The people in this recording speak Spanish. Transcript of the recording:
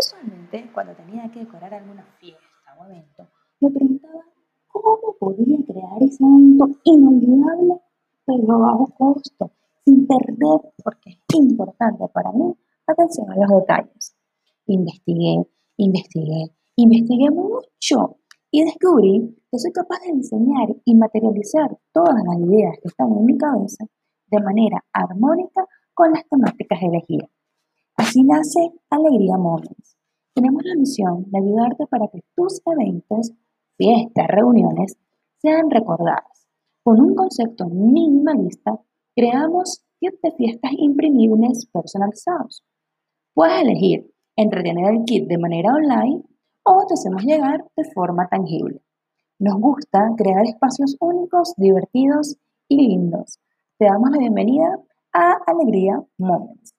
Usualmente, cuando tenía que decorar alguna fiesta o evento, me preguntaba cómo podía crear ese evento inolvidable, pero a bajo costo, sin perder, porque es importante para mí, atención a los detalles. Investigué, investigué, investigué mucho y descubrí que soy capaz de diseñar y materializar todas las ideas que están en mi cabeza de manera armónica con las temáticas elegidas. Así nace Alegría Moments. Tenemos la misión de ayudarte para que tus eventos, fiestas, reuniones sean recordadas. Con un concepto minimalista, creamos kits de fiestas imprimibles personalizados. Puedes elegir entretener el kit de manera online o te hacemos llegar de forma tangible. Nos gusta crear espacios únicos, divertidos y lindos. Te damos la bienvenida a Alegría Moments.